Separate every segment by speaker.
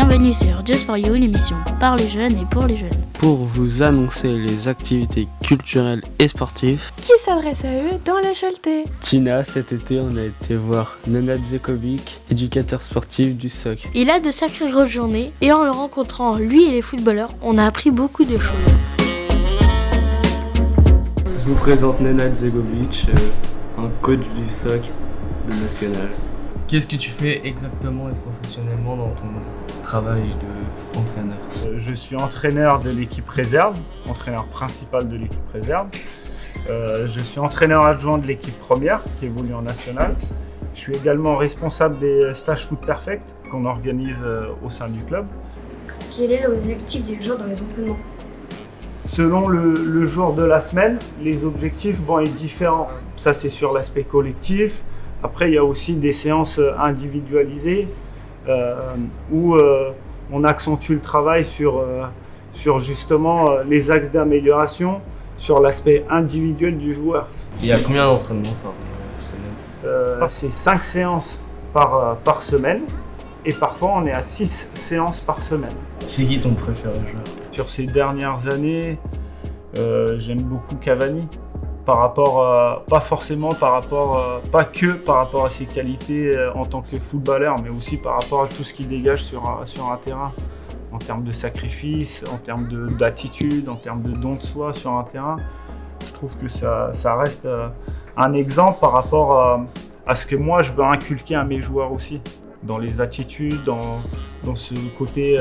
Speaker 1: Bienvenue sur Just for You, l'émission par les jeunes et pour les jeunes.
Speaker 2: Pour vous annoncer les activités culturelles et sportives
Speaker 3: qui s'adressent à eux dans la Choletais.
Speaker 2: Tina, cet été, on a été voir Nenad Zekovic, éducateur sportif du SOC.
Speaker 1: Il a de sacrées grosses journées et en le rencontrant, lui et les footballeurs, on a appris beaucoup de choses.
Speaker 4: Je vous présente Nenad Zegovic, euh, un coach du SOC de National.
Speaker 5: Qu'est-ce que tu fais exactement et professionnellement dans ton travail d'entraîneur
Speaker 6: euh, Je suis entraîneur de l'équipe réserve, entraîneur principal de l'équipe réserve. Euh, je suis entraîneur adjoint de l'équipe première qui évolue en national. Je suis également responsable des stages Foot Perfect qu'on organise euh, au sein du club.
Speaker 7: Quel est l'objectif des joueurs dans les entraînements?
Speaker 6: Selon le, le, jour de la semaine, les objectifs vont être différents. Ça, c'est sur l'aspect collectif. Après, il y a aussi des séances individualisées euh, où euh, on accentue le travail sur, euh, sur justement euh, les axes d'amélioration, sur l'aspect individuel du joueur.
Speaker 5: Il y a combien d'entraînements par
Speaker 6: semaine? C'est 5 séances par, par semaine et parfois on est à 6 séances par semaine.
Speaker 5: C'est qui ton préféré joueur?
Speaker 6: Sur ces dernières années, j'aime beaucoup Cavani par rapport, euh, pas forcément par rapport, euh, pas que par rapport à ses qualités euh, en tant que footballeur, mais aussi par rapport à tout ce qu'il dégage sur, sur un terrain, en termes de sacrifice, en termes d'attitude, en termes de don de soi sur un terrain. Je trouve que ça, ça reste un exemple par rapport à ce que moi je veux inculquer à mes joueurs aussi, dans les attitudes, dans, dans ce côté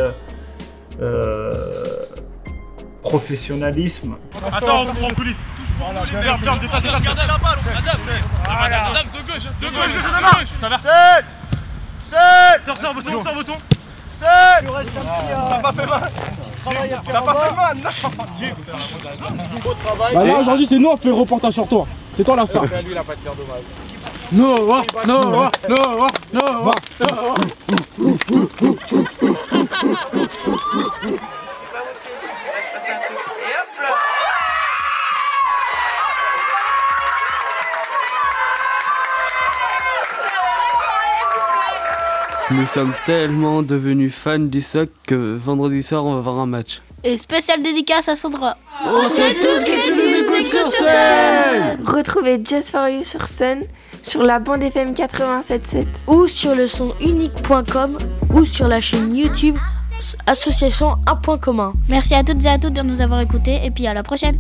Speaker 6: professionnalisme.
Speaker 8: Attends, on en viens, viens, viens, viens, viens, la balle, voilà. de gauche, de gauche, de gauche, ça va. 7 7 Sors, sors, bouton, sors, bouton. 7
Speaker 9: Il reste un petit...
Speaker 8: T'as pas fait mal.
Speaker 9: Petit travail à faire
Speaker 8: T'as pas fait mal, non.
Speaker 9: Travail.
Speaker 10: Bah là, aujourd'hui, c'est nous, on fait le reportage sur toi. C'est toi la star.
Speaker 8: Lui, il a pas de tir dommage.
Speaker 10: Noah, Noah, Noah, Noah, Noah.
Speaker 2: Nous sommes tellement devenus fans du SOC que vendredi soir on va voir un match.
Speaker 1: Et spécial dédicace à Sandra.
Speaker 3: On sait tous que tu nous écoutes sur scène Retrouvez Just For You sur scène sur la bande FM 87.7
Speaker 1: ou sur le son unique.com ou sur la chaîne YouTube Association Un Point Commun. Merci à toutes et à tous de nous avoir écoutés et puis à la prochaine.